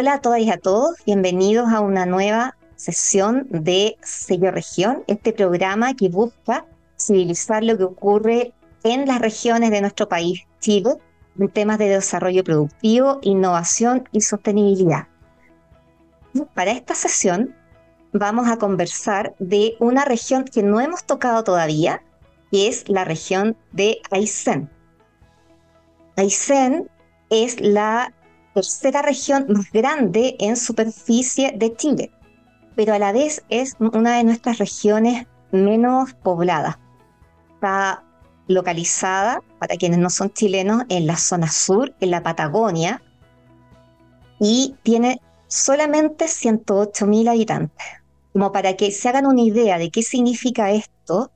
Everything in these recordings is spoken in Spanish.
Hola a todas y a todos, bienvenidos a una nueva sesión de Sello Región, este programa que busca civilizar lo que ocurre en las regiones de nuestro país, Chile, en temas de desarrollo productivo, innovación y sostenibilidad. Para esta sesión vamos a conversar de una región que no hemos tocado todavía, que es la región de Aysén. Aysén es la tercera región más grande en superficie de Chile, pero a la vez es una de nuestras regiones menos pobladas. Está localizada, para quienes no son chilenos, en la zona sur, en la Patagonia, y tiene solamente 108.000 habitantes. Como para que se hagan una idea de qué significa esto,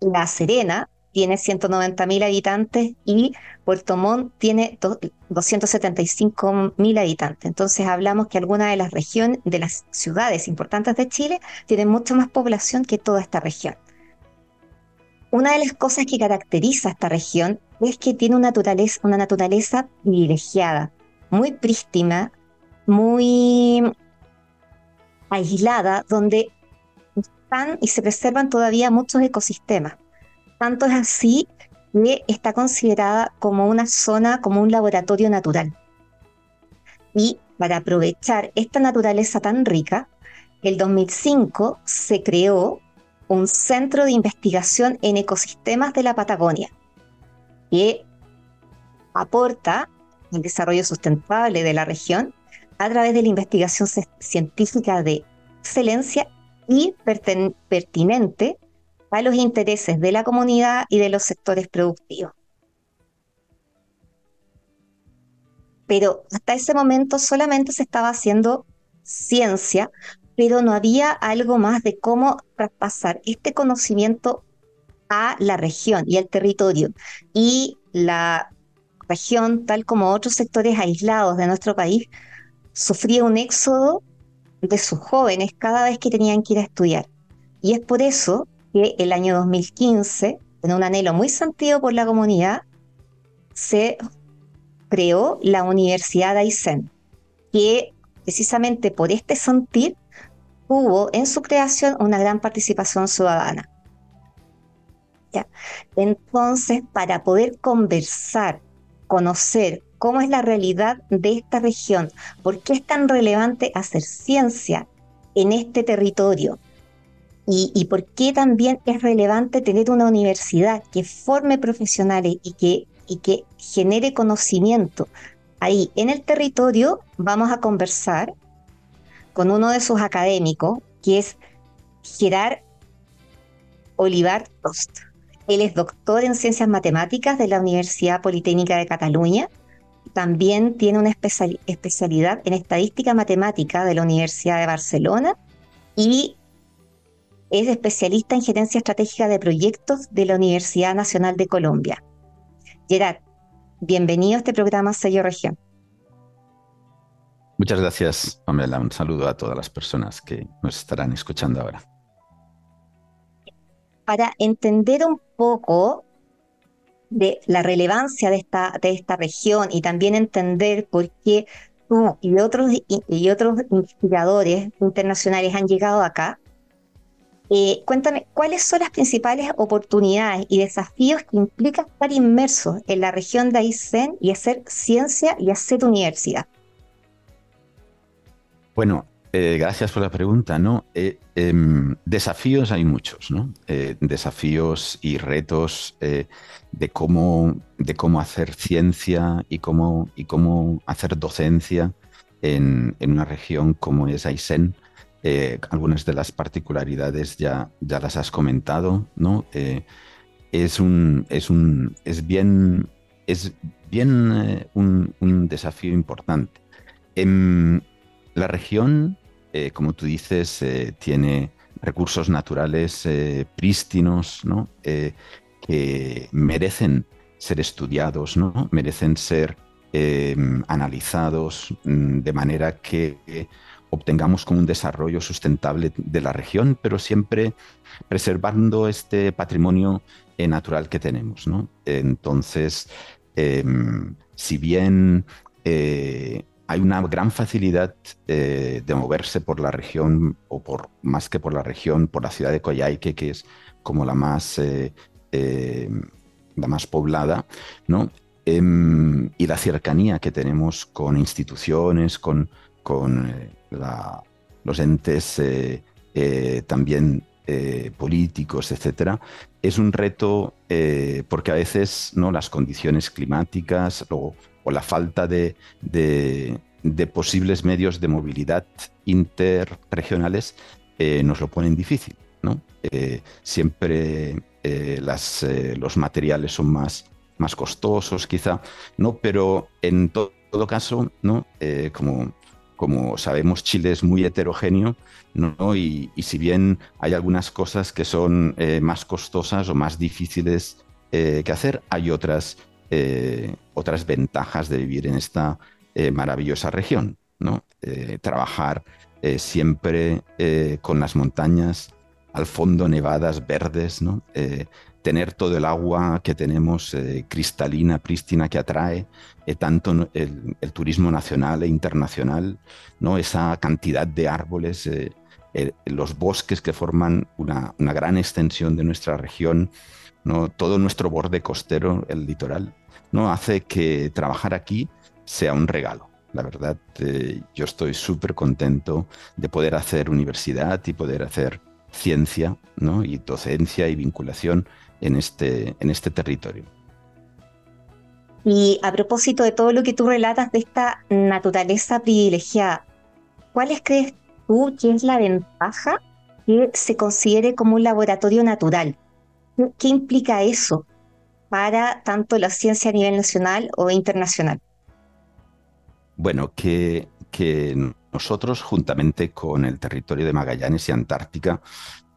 La Serena tiene 190.000 habitantes y Puerto Montt tiene 275.000 habitantes. Entonces hablamos que algunas de las regiones, de las ciudades importantes de Chile, tienen mucha más población que toda esta región. Una de las cosas que caracteriza a esta región es que tiene una naturaleza, una naturaleza privilegiada, muy prístina, muy aislada, donde están y se preservan todavía muchos ecosistemas. Tanto es así que está considerada como una zona, como un laboratorio natural. Y para aprovechar esta naturaleza tan rica, el 2005 se creó un centro de investigación en ecosistemas de la Patagonia, que aporta el desarrollo sustentable de la región a través de la investigación científica de excelencia y pertinente a los intereses de la comunidad y de los sectores productivos. Pero hasta ese momento solamente se estaba haciendo ciencia, pero no había algo más de cómo traspasar este conocimiento a la región y al territorio. Y la región, tal como otros sectores aislados de nuestro país, sufría un éxodo de sus jóvenes cada vez que tenían que ir a estudiar. Y es por eso que el año 2015, en un anhelo muy sentido por la comunidad, se creó la Universidad de Aysén, que precisamente por este sentir tuvo en su creación una gran participación ciudadana. ¿Ya? Entonces, para poder conversar, conocer cómo es la realidad de esta región, por qué es tan relevante hacer ciencia en este territorio, y, por qué también es relevante tener una universidad que forme profesionales y que, y que genere conocimiento. Ahí en el territorio vamos a conversar con uno de sus académicos, que es Gerard Olivar Tost. Él es doctor en ciencias matemáticas de la Universidad Politécnica de Cataluña. También tiene una especialidad en estadística matemática de la Universidad de Barcelona y es especialista en gerencia estratégica de proyectos de la Universidad Nacional de Colombia. Gerard, bienvenido a este programa Sello Región. Muchas gracias, Pamela. Un saludo a todas las personas que nos estarán escuchando ahora. Para entender un poco de la relevancia de esta, de esta región y también entender por qué tú y otros, y otros investigadores internacionales han llegado acá, eh, cuéntame, ¿cuáles son las principales oportunidades y desafíos que implica estar inmerso en la región de Aysén y hacer ciencia y hacer universidad? Bueno, eh, gracias por la pregunta. ¿no? Eh, em, desafíos hay muchos, ¿no? desafíos y retos de, cómo, de cómo hacer ciencia y cómo, y cómo hacer docencia en, en una región como es Aysén eh, algunas de las particularidades ya, ya las has comentado, ¿no? Eh, es un, es un, es bien, es bien eh, un, desafío importante. La región, como tú dices, tiene recursos naturales prístinos, ¿no? que merecen ser estudiados, ¿no? Merecen ser analizados mm, de manera que obtengamos como un desarrollo sustentable de la región, pero siempre preservando este patrimonio eh, natural que tenemos. Entonces, em, si bien eh, hay una gran facilidad de moverse por la región, o por más que por la región, por la ciudad de Coyhaique, que es como la más, la más poblada. Em, y la cercanía que tenemos con instituciones, con, con los entes también eh, políticos, etcétera, es un reto eh, porque a veces ¿no? las condiciones climáticas o, la falta de, posibles medios de movilidad interregionales eh, nos lo ponen difícil. ¿no? siempre los materiales son más, más costosos, quizá, ¿no? pero en todo caso, ¿no? como como sabemos, Chile es muy heterogéneo, ¿no? Y, si bien hay algunas cosas que son eh, más costosas o más difíciles eh, que hacer, hay otras, eh, otras ventajas de vivir en esta maravillosa región, ¿no? trabajar siempre con las montañas al fondo, nevadas, verdes, ¿no? tener todo el agua que tenemos cristalina, prístina, que atrae, eh, tanto el, turismo nacional e internacional, ¿no? esa cantidad de árboles, eh, los bosques que forman una, gran extensión de nuestra región, todo nuestro borde costero, el litoral, ¿no? hace que trabajar aquí sea un regalo. La verdad, eh, yo estoy súper contento de poder hacer universidad y poder hacer ciencia ¿no? y docencia y vinculación en este, en este territorio. Y a propósito de todo lo que tú relatas de esta naturaleza privilegiada, ¿cuáles crees tú que es la ventaja que se considere como un laboratorio natural? ¿Qué implica eso para tanto la ciencia a nivel nacional o internacional? Bueno, que, que nosotros, juntamente con el territorio de Magallanes y Antártica,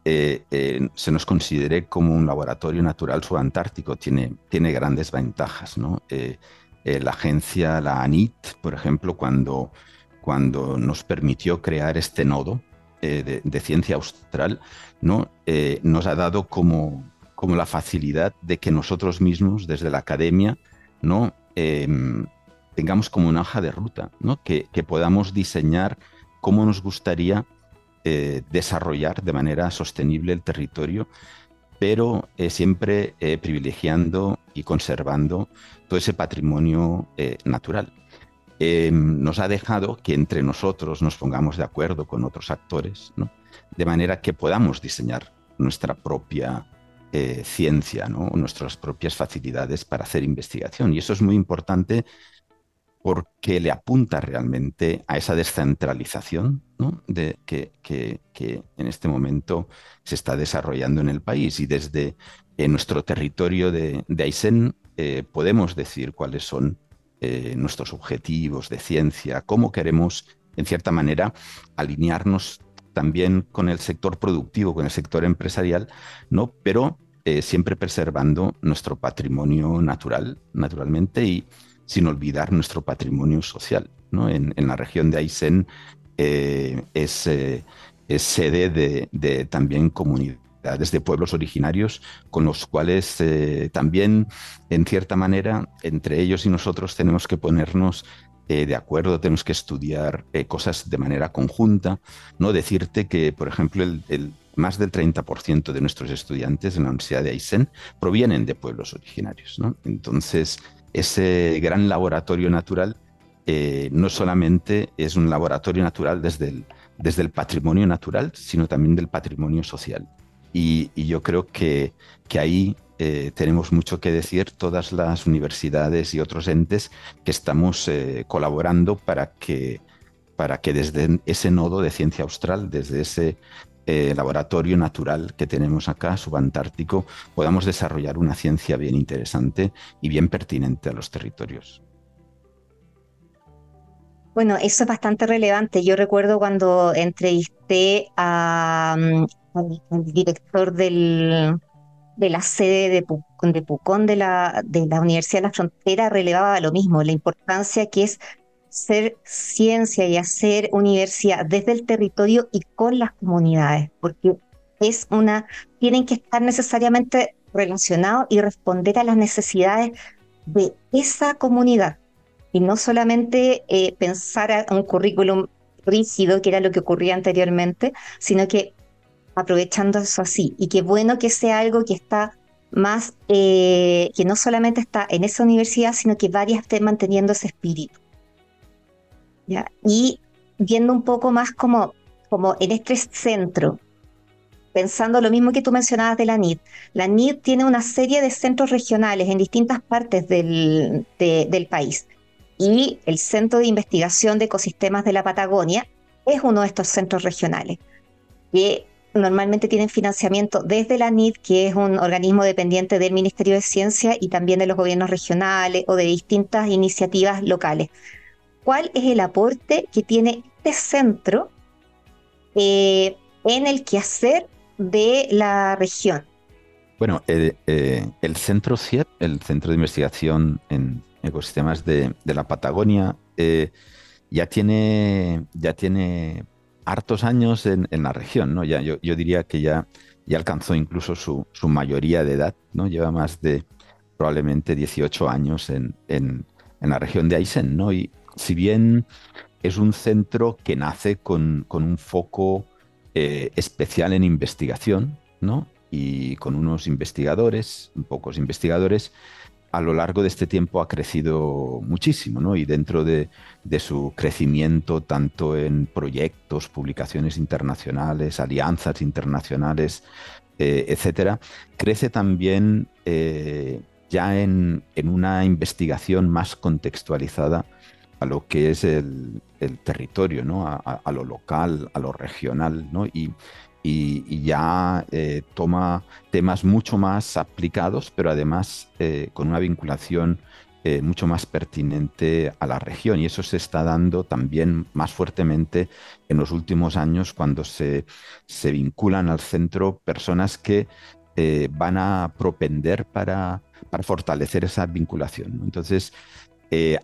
eh, eh, se nos considere como un laboratorio natural subantártico tiene, tiene grandes ventajas. Eh, la agencia, la ANIT, por ejemplo, cuando, cuando nos permitió crear este nodo de, ciencia austral, ¿no? nos ha dado como, como la facilidad de que nosotros mismos, desde la academia, ¿no? Em, tengamos como una hoja de ruta, ¿no? que, podamos diseñar cómo nos gustaría eh, desarrollar de manera sostenible el territorio, pero eh, siempre eh, privilegiando y conservando todo ese patrimonio natural. nos ha dejado que entre nosotros nos pongamos de acuerdo con otros actores, de manera que podamos diseñar nuestra propia ciencia, nuestras propias facilidades para hacer investigación. Y eso es muy importante porque le apunta realmente a esa descentralización de, que, en este momento se está desarrollando en el país. Y desde nuestro territorio de, de Aysén eh, podemos decir cuáles son eh, nuestros objetivos de ciencia, cómo queremos, en cierta manera, alinearnos también con el sector productivo, con el sector empresarial, ¿no? pero eh, siempre preservando nuestro patrimonio natural, naturalmente, y sin olvidar nuestro patrimonio social. ¿no? En, la región de Aysén eh, es, eh, es, sede de, también comunidades de pueblos originarios con los cuales eh, también, en cierta manera, entre ellos y nosotros tenemos que ponernos de acuerdo, tenemos que estudiar cosas de manera conjunta, no decirte que, por ejemplo, el, más del 30% de nuestros estudiantes en la Universidad de Aysén provienen de pueblos originarios. ¿no? Entonces, ese gran laboratorio natural eh, no solamente es un laboratorio natural desde el, desde el patrimonio natural, sino también del patrimonio social. Y, yo creo que, que ahí eh, tenemos mucho que decir todas las universidades y otros entes que estamos eh, colaborando para que, para que desde ese nodo de ciencia austral, desde ese eh, laboratorio natural que tenemos acá, subantártico, podamos desarrollar una ciencia bien interesante y bien pertinente a los territorios. Bueno, eso es bastante relevante. Yo recuerdo cuando entrevisté mm, al director del, de la sede de, Pucón de la, de la Universidad de la Frontera, relevaba lo mismo, la importancia que es ser ciencia y hacer universidad desde el territorio y con las comunidades, porque es una, tienen que estar necesariamente relacionados y responder a las necesidades de esa comunidad. y no solamente eh, pensar a un currículum rígido, que era lo que ocurría anteriormente, sino que aprovechando eso así. Y qué bueno que sea algo que está más, eh, que no solamente está en esa universidad, sino que varias estén manteniendo ese espíritu. ¿Ya? Y viendo un poco más como, como en este centro, pensando lo mismo que tú mencionabas de la NID. La NID tiene una serie de centros regionales en distintas partes del, del país. Y el Centro de Investigación de Ecosistemas de la Patagonia es uno de estos centros regionales, que normalmente tienen financiamiento desde la NID, que es un organismo dependiente del Ministerio de Ciencia y también de los gobiernos regionales o de distintas iniciativas locales. ¿Cuál es el aporte que tiene este centro eh, en el quehacer de la región? Bueno, eh, el centro CIEP, el Centro de Investigación en Ecosistemas de, la Patagonia, eh, ya tiene, ya tiene hartos años en, la región, ¿no? Yo, diría que ya, ya alcanzó incluso su, mayoría de edad, ¿no? Lleva más de probablemente 18 años en, la región de Aysén, ¿no? Y si bien es un centro que nace con, un foco eh, especial en investigación, ¿no? Y con unos investigadores, pocos investigadores, a lo largo de este tiempo ha crecido muchísimo, ¿no? Y dentro de, su crecimiento, tanto en proyectos, publicaciones internacionales, alianzas internacionales, eh, etcétera, crece también eh, ya en, una investigación más contextualizada a lo que es el, territorio, ¿no? A, lo local, a lo regional, ¿no? Y, y, ya eh, toma temas mucho más aplicados, pero además eh, con una vinculación eh, mucho más pertinente a la región. Y eso se está dando también más fuertemente en los últimos años cuando se, se vinculan al centro personas que van a propender para, para, fortalecer esa vinculación. Entonces,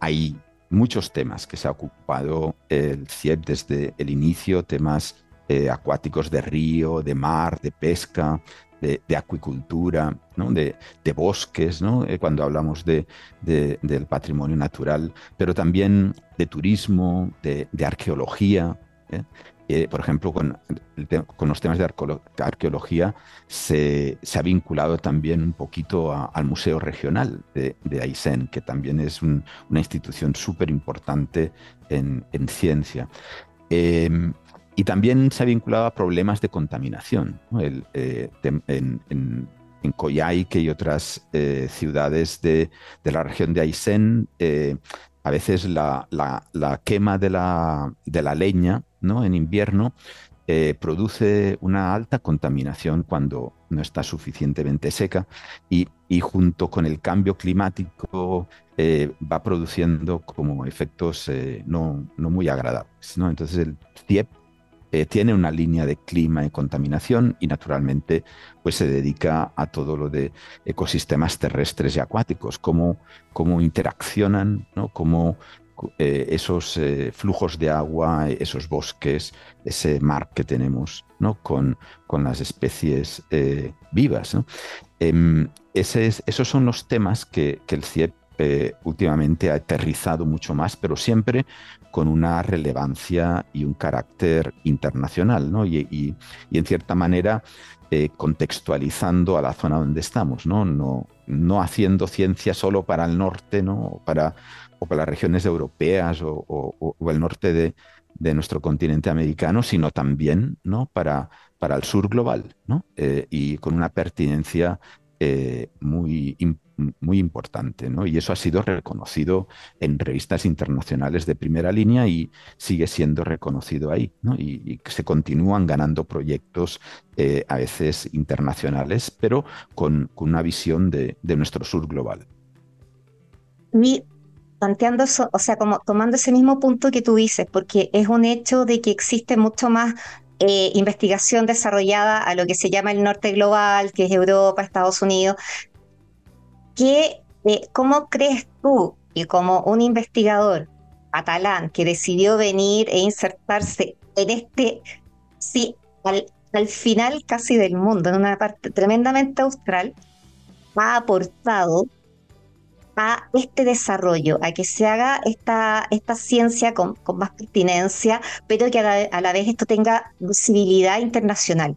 hay muchos temas que se ha ocupado el CIEP desde el inicio, temas eh, acuáticos de río, de mar, de pesca, de, acuicultura, de, bosques, eh, cuando hablamos de, del patrimonio natural, pero también de turismo, de, arqueología. ¿eh? Por ejemplo, con, los temas de arqueología se, ha vinculado también un poquito al Museo Regional de, Aysén, que también es una institución súper importante en, ciencia. Em, y también se ha vinculado a problemas de contaminación. Eh, en, en, Coyhaique y otras eh, ciudades de, la región de Aysén, eh, a veces la, quema de de la, leña ¿no? en invierno produce una alta contaminación cuando no está suficientemente seca y, junto con el cambio climático va produciendo como efectos no, no, muy agradables. ¿no? Entonces el CIEP eh, tiene una línea de clima y contaminación y naturalmente pues se dedica a todo lo de ecosistemas terrestres y acuáticos, cómo, cómo interaccionan, ¿no? cómo eh, esos eh, flujos de agua, esos bosques, ese mar que tenemos ¿no? con, con las especies vivas. Em, esos son los temas que, que el CIEP últimamente ha aterrizado mucho más, pero siempre con una relevancia y un carácter internacional, ¿no? y, en cierta manera eh, contextualizando a la zona donde estamos, ¿no? No, no haciendo ciencia solo para el norte, ¿no? para, o para las regiones europeas o, el norte de, nuestro continente americano, sino también ¿no? para, para el sur global, ¿no? Eh, y con una pertinencia eh, muy muy importante, ¿no? Y eso ha sido reconocido en revistas internacionales de primera línea y sigue siendo reconocido ahí, ¿no? Y, se continúan ganando proyectos eh, a veces internacionales, pero con, una visión de, nuestro sur global. Y planteando eso, o sea, como tomando ese mismo punto que tú dices, porque es un hecho de que existe mucho más eh, investigación desarrollada a lo que se llama el norte global, que es Europa, Estados Unidos, ¿Qué, eh, ¿Cómo crees tú y como un investigador catalán que decidió venir e insertarse en este, sí, al, final casi del mundo, en una parte tremendamente austral, ha aportado a este desarrollo, a que se haga esta, esta ciencia con, más pertinencia, pero que a la, vez esto tenga visibilidad internacional.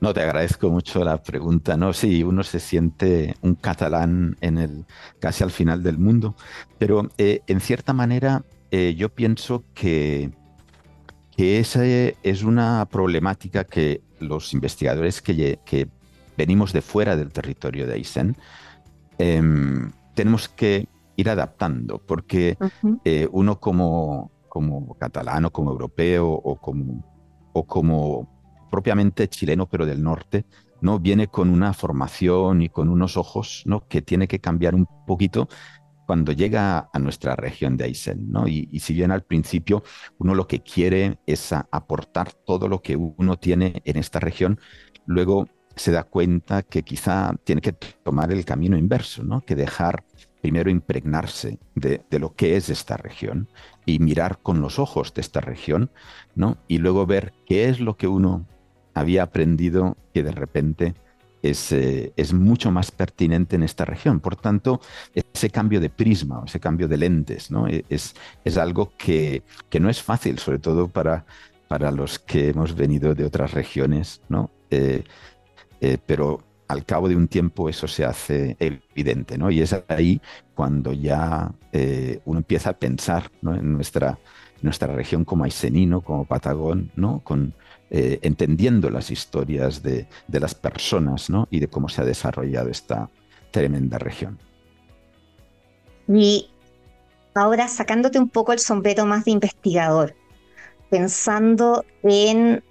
No, te agradezco mucho la pregunta. No, sí, uno se siente un catalán en el casi al final del mundo, pero eh, en cierta manera eh, yo pienso que, que esa es una problemática que los investigadores que, que venimos de fuera del territorio de Aysén Em, tenemos que ir adaptando, porque eh, uno como, como catalano, como europeo o como, o como propiamente chileno, pero del norte, ¿no? Viene con una formación y con unos ojos ¿no? que tiene que cambiar un poquito cuando llega a nuestra región de Aysén, ¿no? Y, y, si bien al principio uno lo que quiere es aportar todo lo que uno tiene en esta región, luego se da cuenta que quizá tiene que tomar el camino inverso, ¿no? que dejar primero impregnarse de, lo que es esta región y mirar con los ojos de esta región, ¿no? y luego ver qué es lo que uno había aprendido que de repente es, eh, es, mucho más pertinente en esta región. Por tanto, ese cambio de prisma, ese cambio de lentes, ¿no? E, es, es algo que, que, no es fácil, sobre todo para, para los que hemos venido de otras regiones, ¿no? Eh, eh, pero al cabo de un tiempo eso se hace evidente, ¿no? Y es ahí cuando ya eh, uno empieza a pensar en nuestra, nuestra región como Aisenino, como Patagón, ¿no? Con, eh, entendiendo las historias de, de, las personas ¿no? y de cómo se ha desarrollado esta tremenda región. Y ahora sacándote un poco el sombrero más de investigador, pensando en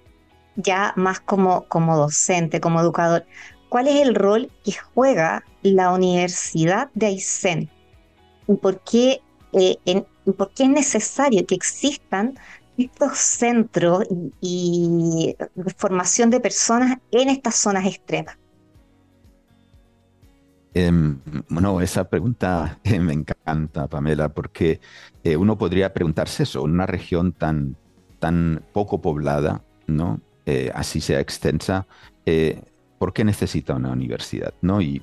ya más como, como docente, como educador, ¿cuál es el rol que juega la Universidad de Aysén? ¿Y por qué, eh, por qué es necesario que existan estos centros y, formación de personas en estas zonas extremas? Em, bueno, esa pregunta me encanta, Pamela, porque eh, uno podría preguntarse eso, en una región tan, tan poco poblada, ¿no? Eh, así sea extensa, eh, ¿por qué necesita una universidad? ¿no? Y,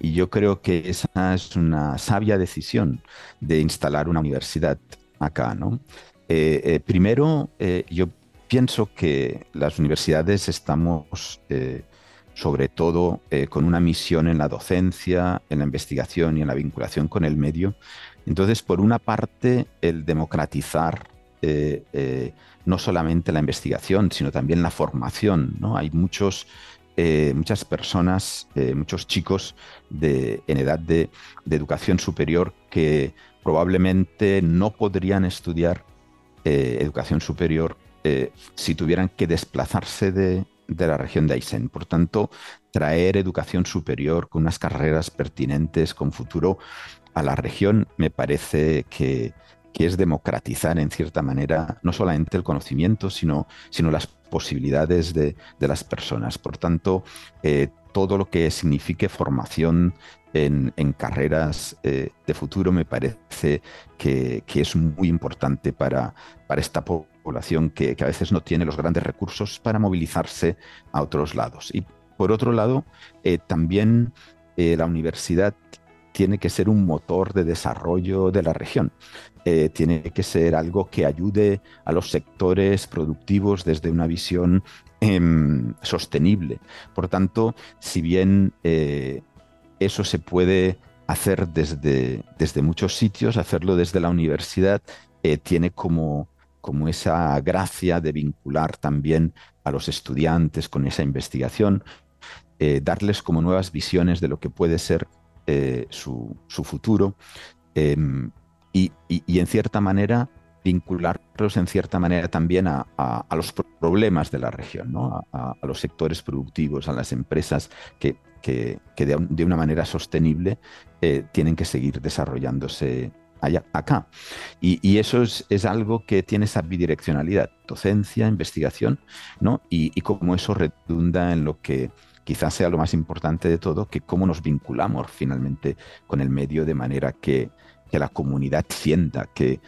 yo creo que esa es una sabia decisión de instalar una universidad acá. ¿no? Eh, primero, yo pienso que las universidades estamos sobre todo con una misión en la docencia, en la investigación y en la vinculación con el medio. Entonces, por una parte, el democratizar no solamente la investigación, sino también la formación. ¿no? Hay muchos, eh, muchas personas, eh, muchos chicos de, en edad de, educación superior que probablemente no podrían estudiar eh, educación superior si tuvieran que desplazarse de, de la región de Aysén. Por tanto, traer educación superior con unas carreras pertinentes, con futuro a la región, me parece que, que es democratizar en cierta manera no solamente el conocimiento, sino, sino las posibilidades de, las personas. Por tanto, eh, todo lo que signifique formación en, carreras eh, de futuro me parece que, es muy importante para, para esta población que, a veces no tiene los grandes recursos para movilizarse a otros lados. Y por otro lado, eh, también la universidad tiene que ser un motor de desarrollo de la región. Eh, tiene que ser algo que ayude a los sectores productivos desde una visión em, sostenible. Por tanto, si bien eh, eso se puede hacer desde, desde muchos sitios, hacerlo desde la universidad eh, tiene como, como esa gracia de vincular también a los estudiantes con esa investigación, darles como nuevas visiones de lo que puede ser eh, su, futuro em, y, en cierta manera vincularlos en cierta manera también a, los problemas de la región, a, los sectores productivos, a las empresas que, de, una manera sostenible eh, tienen que seguir desarrollándose allá, acá. Y, eso es, algo que tiene esa bidireccionalidad, docencia, investigación, ¿no? y, y cómo eso redunda en lo que quizás sea lo más importante de todo, que cómo nos vinculamos finalmente con el medio de manera que, la comunidad sienta que,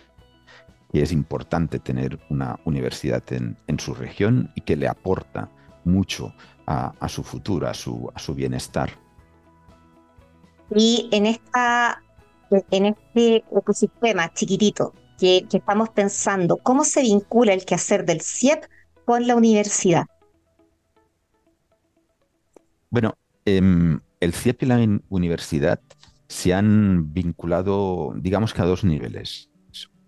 es importante tener una universidad en, su región y que le aporta mucho a, su futuro, a su, a su bienestar. Y en, esta, en este ecosistema chiquitito que, que estamos pensando, ¿cómo se vincula el quehacer del CIEP con la universidad? Bueno, em, el CIEP y la universidad se han vinculado, digamos que a dos niveles.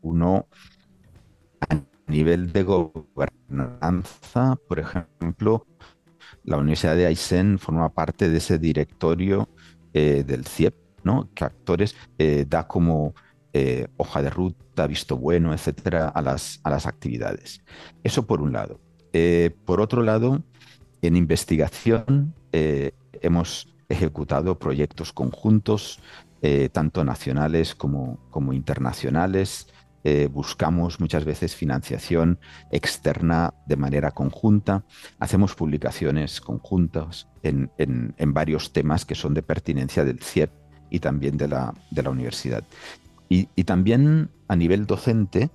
Uno, a nivel de gobernanza, por ejemplo, la Universidad de Aysén forma parte de ese directorio eh, del CIEP, ¿no? que actores eh, da como eh, hoja de ruta, visto bueno, etcétera, a las, a las actividades. Eso por un lado. por otro lado, en investigación hemos ejecutado proyectos conjuntos, tanto nacionales como, internacionales, eh, buscamos muchas veces financiación externa de manera conjunta, hacemos publicaciones conjuntas en, varios temas que son de pertinencia del CIEP y también de la, universidad. Y, también a nivel docente,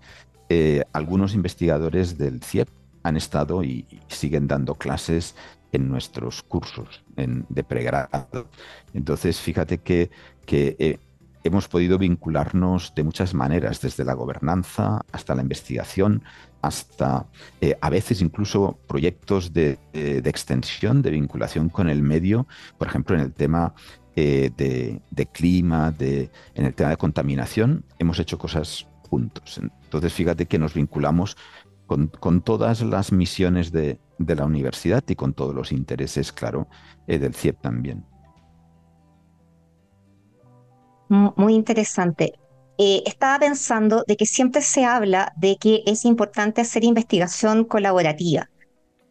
eh, algunos investigadores del CIEP han estado y, siguen dando clases en nuestros cursos de pregrado. Entonces, fíjate que, eh, hemos podido vincularnos de muchas maneras, desde la gobernanza hasta la investigación, hasta eh, a veces incluso proyectos de, extensión, de vinculación con el medio, por ejemplo, en el tema eh, de, clima, de, en el tema de contaminación, hemos hecho cosas juntos. Entonces, fíjate que nos vinculamos con, todas las misiones de, la universidad y con todos los intereses, claro, eh, del CIEP también. Muy interesante. Eh, estaba pensando de que siempre se habla de que es importante hacer investigación colaborativa.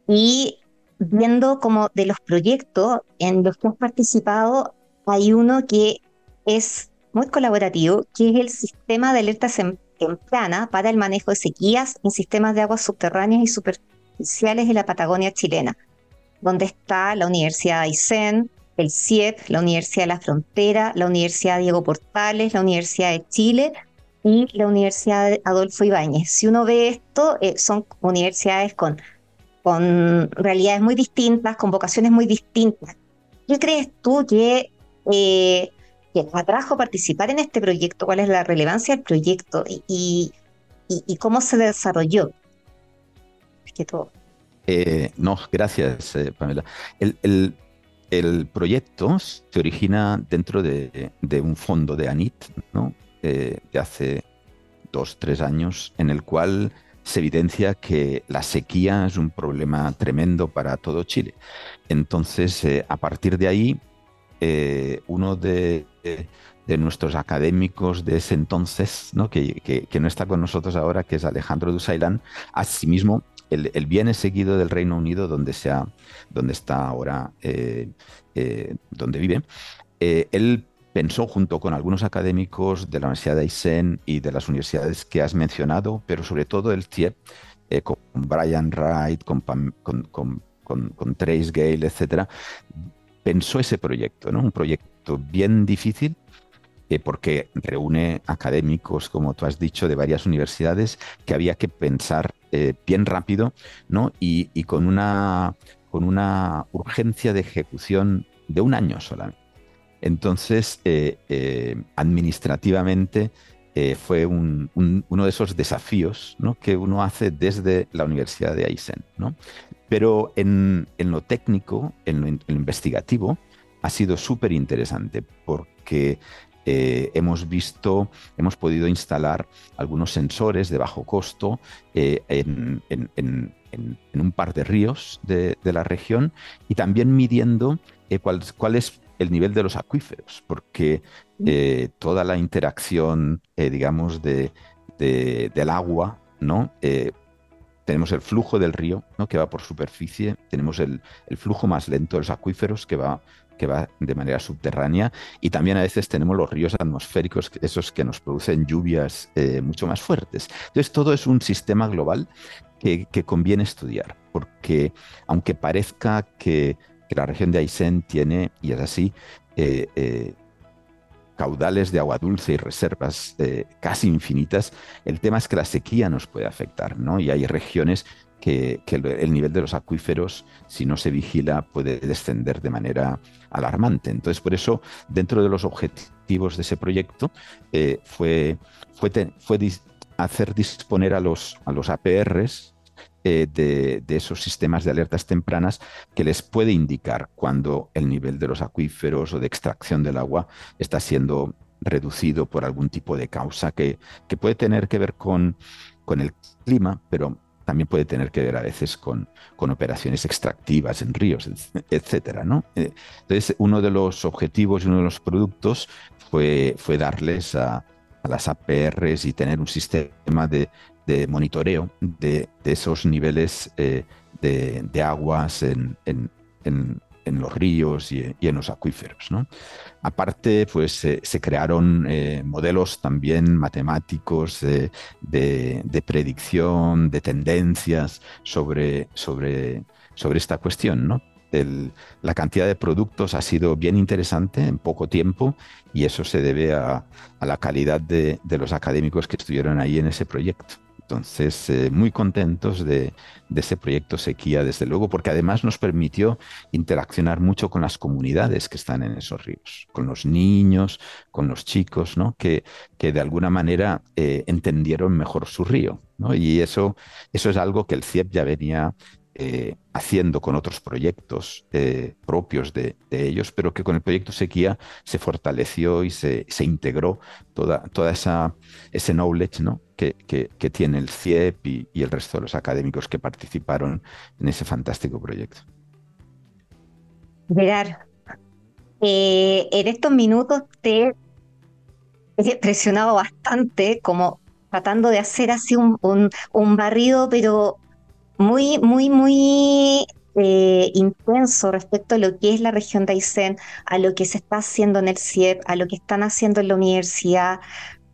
Y viendo como de los proyectos en los que has participado, hay uno que es muy colaborativo, que es el sistema de alerta temprana para el manejo de sequías en sistemas de aguas subterráneas y superficiales de la Patagonia chilena, donde está la Universidad de Aysén, el CIEP, la Universidad de la Frontera, la Universidad Diego Portales, la Universidad de Chile y la Universidad Adolfo Ibáñez. Si uno ve esto, eh, son universidades con, con realidades muy distintas, con vocaciones muy distintas. ¿Qué crees tú que, eh, que atrajo participar en este proyecto? ¿Cuál es la relevancia del proyecto y, cómo se desarrolló? que todo. Eh, no, gracias, Pamela. el, proyecto se origina dentro de, un fondo de ANIT, ¿no? Eh, de hace dos, tres años, en el cual se evidencia que la sequía es un problema tremendo para todo Chile. Entonces, eh, a partir de ahí, eh, uno de, nuestros académicos de ese entonces. Que, no está con nosotros ahora, que es Alejandro Dusailán, asimismo el, viene seguido del Reino Unido, donde, sea, donde está ahora, eh, eh, donde vive. Él pensó junto con algunos académicos de la Universidad de Aysén y de las universidades que has mencionado, pero sobre todo el TIEP, con Brian Wright, con, con, Trace Gale, etc., pensó ese proyecto, ¿no? un proyecto bien difícil, porque reúne académicos, como tú has dicho, de varias universidades, que había que pensar eh, bien rápido ¿no? y, con, una, con una urgencia de ejecución de un año solamente. Entonces, eh, eh, fue uno de esos desafíos que uno hace desde la Universidad de Aysén. Pero en, lo técnico, en lo, investigativo, ha sido súper interesante porque eh, hemos visto, hemos podido instalar algunos sensores de bajo costo eh, en, un par de ríos de, la región y también midiendo eh, cuál, el nivel de los acuíferos, porque toda la interacción, digamos, de, del agua, ¿no? tenemos el flujo del río, ¿no? que va por superficie, tenemos el, el, flujo más lento de los acuíferos, que va que va de manera subterránea y también a veces tenemos los ríos atmosféricos, esos que nos producen lluvias eh, mucho más fuertes. Entonces todo es un sistema global que, conviene estudiar, porque aunque parezca que, la región de Aysén tiene, y es así, eh, eh, caudales de agua dulce y reservas casi infinitas, el tema es que la sequía nos puede afectar, ¿no? Y hay regiones que, el nivel de los acuíferos, si no se vigila, puede descender de manera alarmante. Entonces, por eso, dentro de los objetivos de ese proyecto, eh, fue, fue, fue hacer disponer a los, a los APRs eh, de, esos sistemas de alertas tempranas que les puede indicar cuando el nivel de los acuíferos o de extracción del agua está siendo reducido por algún tipo de causa que, que puede tener que ver con, con el clima, pero también puede tener que ver a veces con, con operaciones extractivas en ríos, etcétera, ¿no? Eh, entonces, uno de los objetivos y uno de los productos fue, fue darles a, a las APRs y tener un sistema de, de monitoreo de, esos niveles eh, de, aguas en, los ríos y, en los acuíferos. Aparte, pues se crearon eh, modelos también matemáticos de, predicción, de tendencias sobre, sobre, sobre esta cuestión. la cantidad de productos ha sido bien interesante en poco tiempo y eso se debe a, la calidad de, los académicos que estuvieron ahí en ese proyecto. Entonces, eh, muy contentos de, ese proyecto Sequía, desde luego, porque además nos permitió interaccionar mucho con las comunidades que están en esos ríos, con los niños, con los chicos, ¿no? que, que de alguna manera eh, entendieron mejor su río. Y eso, eso es algo que el CIEP ya venía eh, haciendo con otros proyectos eh, propios de, ellos, pero que con el proyecto Sequía se fortaleció y se, integró toda, toda esa ese knowledge ¿no? que, que, tiene el CIEP y, el resto de los académicos que participaron en ese fantástico proyecto. Gerard, eh, en estos minutos te he presionado bastante, como tratando de hacer así un, un barrido, pero muy, muy, muy eh, intenso respecto a lo que es la región de Aysén, a lo que se está haciendo en el CIEP, a lo que están haciendo en la universidad.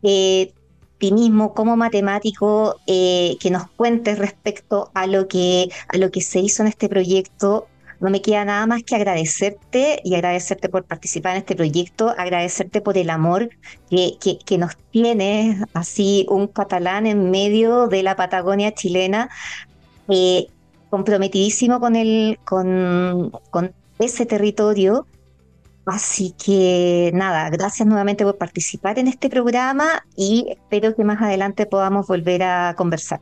Eh, ti mismo como matemático eh, que nos cuentes respecto a lo que a lo que se hizo en este proyecto no me queda nada más que agradecerte y agradecerte por participar en este proyecto, agradecerte por el amor que, que, nos tienes, así un catalán en medio de la Patagonia chilena, eh, comprometidísimo con, el, con, con ese territorio. Así que nada, gracias nuevamente por participar en este programa y espero que más adelante podamos volver a conversar.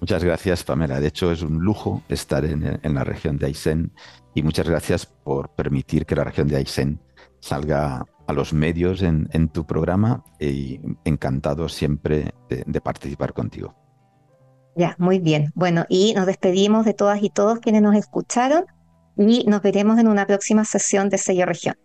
Muchas gracias, Pamela. De hecho, es un lujo estar en, la región de Aysén y muchas gracias por permitir que la región de Aysén salga a los medios en, tu programa y encantado siempre de participar contigo. Ya, muy bien. Bueno, y nos despedimos de todas y todos quienes nos escucharon y nos veremos en una próxima sesión de Sello Región.